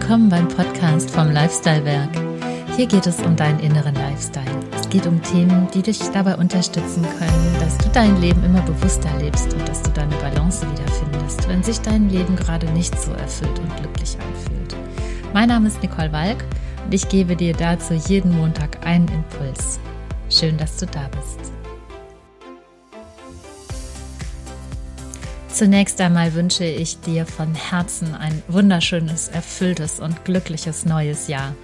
willkommen beim Podcast vom Lifestyle Werk. Hier geht es um deinen inneren Lifestyle. Es geht um Themen, die dich dabei unterstützen können, dass du dein Leben immer bewusster lebst und dass du deine Balance wiederfindest, wenn sich dein Leben gerade nicht so erfüllt und glücklich anfühlt. Mein Name ist Nicole Walk und ich gebe dir dazu jeden Montag einen Impuls. Schön, dass du da bist. Zunächst einmal wünsche ich dir von Herzen ein wunderschönes, erfülltes und glückliches neues Jahr.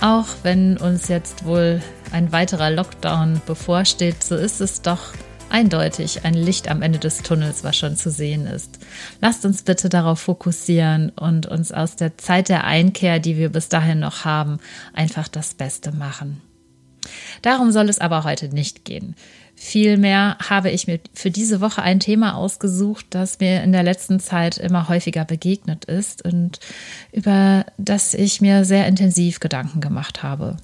Auch wenn uns jetzt wohl ein weiterer Lockdown bevorsteht, so ist es doch eindeutig ein Licht am Ende des Tunnels, was schon zu sehen ist. Lasst uns bitte darauf fokussieren und uns aus der Zeit der Einkehr, die wir bis dahin noch haben, einfach das Beste machen. Darum soll es aber heute nicht gehen. Vielmehr habe ich mir für diese Woche ein Thema ausgesucht, das mir in der letzten Zeit immer häufiger begegnet ist und über das ich mir sehr intensiv Gedanken gemacht habe.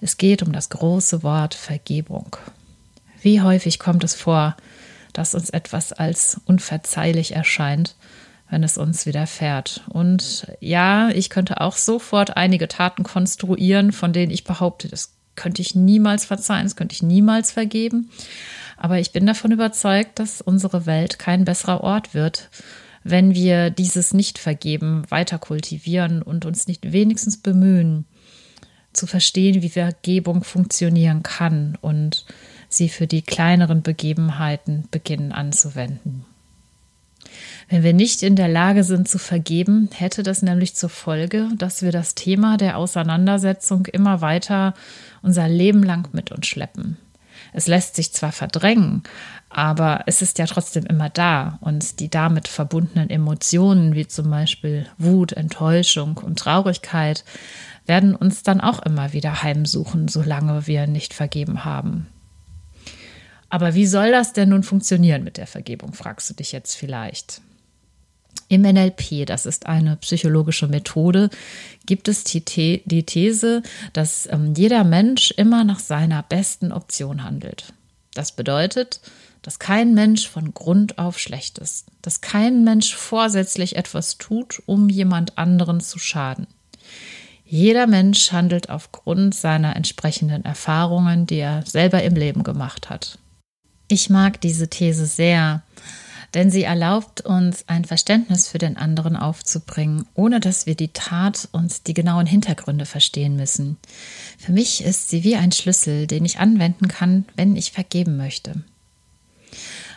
Es geht um das große Wort Vergebung. Wie häufig kommt es vor, dass uns etwas als unverzeihlich erscheint, wenn es uns widerfährt. Und ja, ich könnte auch sofort einige Taten konstruieren, von denen ich behaupte, das könnte ich niemals verzeihen, das könnte ich niemals vergeben. Aber ich bin davon überzeugt, dass unsere Welt kein besserer Ort wird, wenn wir dieses Nicht-Vergeben weiter kultivieren und uns nicht wenigstens bemühen, zu verstehen, wie Vergebung funktionieren kann und sie für die kleineren Begebenheiten beginnen anzuwenden. Wenn wir nicht in der Lage sind zu vergeben, hätte das nämlich zur Folge, dass wir das Thema der Auseinandersetzung immer weiter unser Leben lang mit uns schleppen. Es lässt sich zwar verdrängen, aber es ist ja trotzdem immer da und die damit verbundenen Emotionen wie zum Beispiel Wut, Enttäuschung und Traurigkeit werden uns dann auch immer wieder heimsuchen, solange wir nicht vergeben haben. Aber wie soll das denn nun funktionieren mit der Vergebung, fragst du dich jetzt vielleicht. Im NLP, das ist eine psychologische Methode, gibt es die, These, dass ähm, jeder Mensch immer nach seiner besten Option handelt. Das bedeutet, dass kein Mensch von Grund auf schlecht ist, dass kein Mensch vorsätzlich etwas tut, um jemand anderen zu schaden. Jeder Mensch handelt aufgrund seiner entsprechenden Erfahrungen, die er selber im Leben gemacht hat. Ich mag diese These sehr, denn sie erlaubt uns ein Verständnis für den anderen aufzubringen, ohne dass wir die Tat und die genauen Hintergründe verstehen müssen. Für mich ist sie wie ein Schlüssel, den ich anwenden kann, wenn ich vergeben möchte.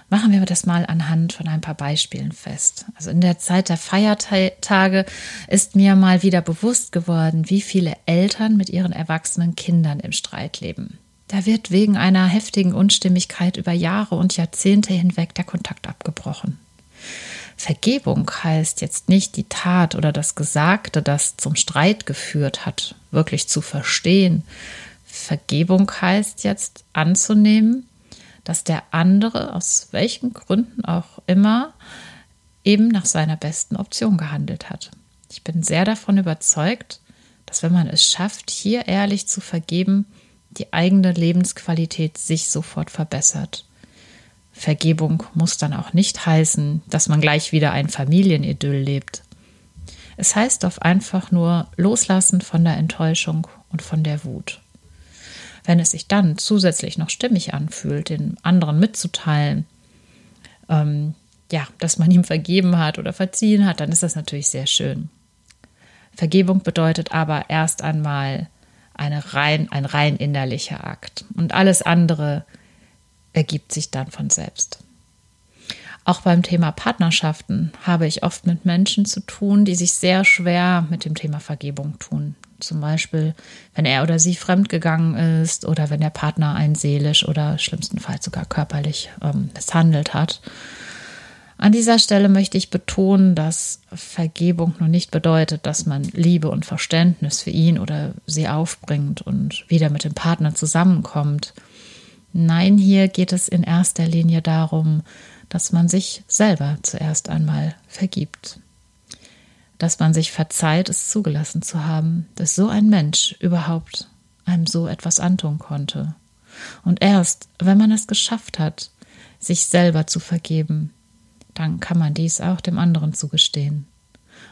Machen wir das mal anhand von ein paar Beispielen fest. Also in der Zeit der Feiertage ist mir mal wieder bewusst geworden, wie viele Eltern mit ihren erwachsenen Kindern im Streit leben. Da wird wegen einer heftigen Unstimmigkeit über Jahre und Jahrzehnte hinweg der Kontakt abgebrochen. Vergebung heißt jetzt nicht die Tat oder das Gesagte, das zum Streit geführt hat, wirklich zu verstehen. Vergebung heißt jetzt anzunehmen, dass der andere aus welchen Gründen auch immer eben nach seiner besten Option gehandelt hat. Ich bin sehr davon überzeugt, dass wenn man es schafft, hier ehrlich zu vergeben, die eigene Lebensqualität sich sofort verbessert. Vergebung muss dann auch nicht heißen, dass man gleich wieder ein Familienidyll lebt. Es heißt oft einfach nur loslassen von der Enttäuschung und von der Wut. Wenn es sich dann zusätzlich noch stimmig anfühlt, den anderen mitzuteilen, ähm, ja, dass man ihm vergeben hat oder verziehen hat, dann ist das natürlich sehr schön. Vergebung bedeutet aber erst einmal eine rein, ein rein innerlicher Akt. Und alles andere ergibt sich dann von selbst. Auch beim Thema Partnerschaften habe ich oft mit Menschen zu tun, die sich sehr schwer mit dem Thema Vergebung tun. Zum Beispiel, wenn er oder sie fremdgegangen ist oder wenn der Partner einen seelisch oder schlimmstenfalls sogar körperlich ähm, misshandelt hat. An dieser Stelle möchte ich betonen, dass Vergebung nur nicht bedeutet, dass man Liebe und Verständnis für ihn oder sie aufbringt und wieder mit dem Partner zusammenkommt. Nein, hier geht es in erster Linie darum, dass man sich selber zuerst einmal vergibt. Dass man sich verzeiht, es zugelassen zu haben, dass so ein Mensch überhaupt einem so etwas antun konnte. Und erst, wenn man es geschafft hat, sich selber zu vergeben, dann kann man dies auch dem anderen zugestehen.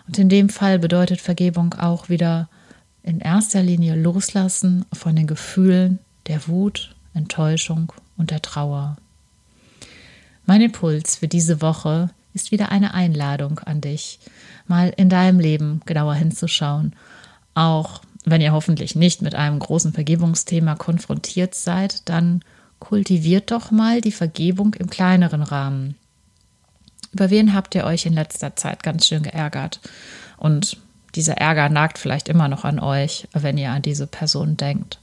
Und in dem Fall bedeutet Vergebung auch wieder in erster Linie loslassen von den Gefühlen der Wut, Enttäuschung und der Trauer. Mein Impuls für diese Woche ist wieder eine Einladung an dich, mal in deinem Leben genauer hinzuschauen, auch wenn ihr hoffentlich nicht mit einem großen Vergebungsthema konfrontiert seid, dann kultiviert doch mal die Vergebung im kleineren Rahmen. Über wen habt ihr euch in letzter Zeit ganz schön geärgert? Und dieser Ärger nagt vielleicht immer noch an euch, wenn ihr an diese Person denkt.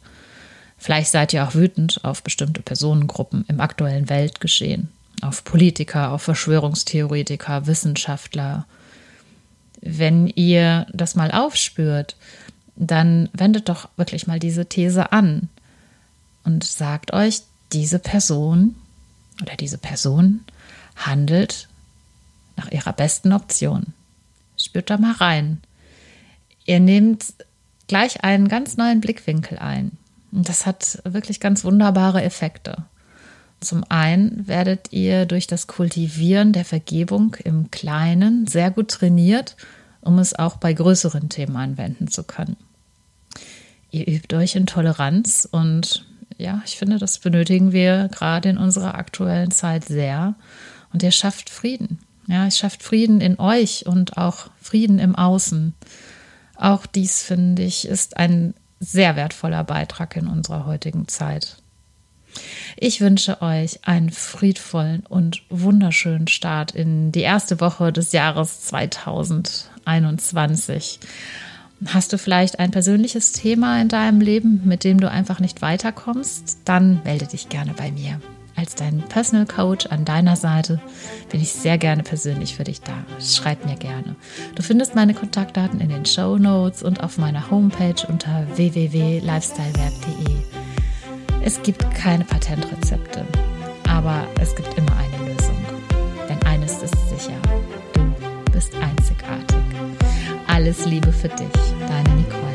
Vielleicht seid ihr auch wütend auf bestimmte Personengruppen im aktuellen Weltgeschehen auf Politiker, auf Verschwörungstheoretiker, Wissenschaftler. Wenn ihr das mal aufspürt, dann wendet doch wirklich mal diese These an und sagt euch, diese Person oder diese Person handelt nach ihrer besten Option. Spürt da mal rein. Ihr nehmt gleich einen ganz neuen Blickwinkel ein. Und das hat wirklich ganz wunderbare Effekte. Zum einen werdet ihr durch das Kultivieren der Vergebung im Kleinen sehr gut trainiert, um es auch bei größeren Themen anwenden zu können. Ihr übt euch in Toleranz und ja, ich finde, das benötigen wir gerade in unserer aktuellen Zeit sehr. Und ihr schafft Frieden. Ja, es schafft Frieden in euch und auch Frieden im Außen. Auch dies, finde ich, ist ein sehr wertvoller Beitrag in unserer heutigen Zeit. Ich wünsche euch einen friedvollen und wunderschönen Start in die erste Woche des Jahres 2021. Hast du vielleicht ein persönliches Thema in deinem Leben, mit dem du einfach nicht weiterkommst? Dann melde dich gerne bei mir. Als dein Personal Coach an deiner Seite bin ich sehr gerne persönlich für dich da. Schreib mir gerne. Du findest meine Kontaktdaten in den Show Notes und auf meiner Homepage unter www.lifestylewerk.de. Es gibt keine Patentrezepte, aber es gibt immer eine Lösung. Denn eines ist sicher, du bist einzigartig. Alles Liebe für dich, deine Nicole.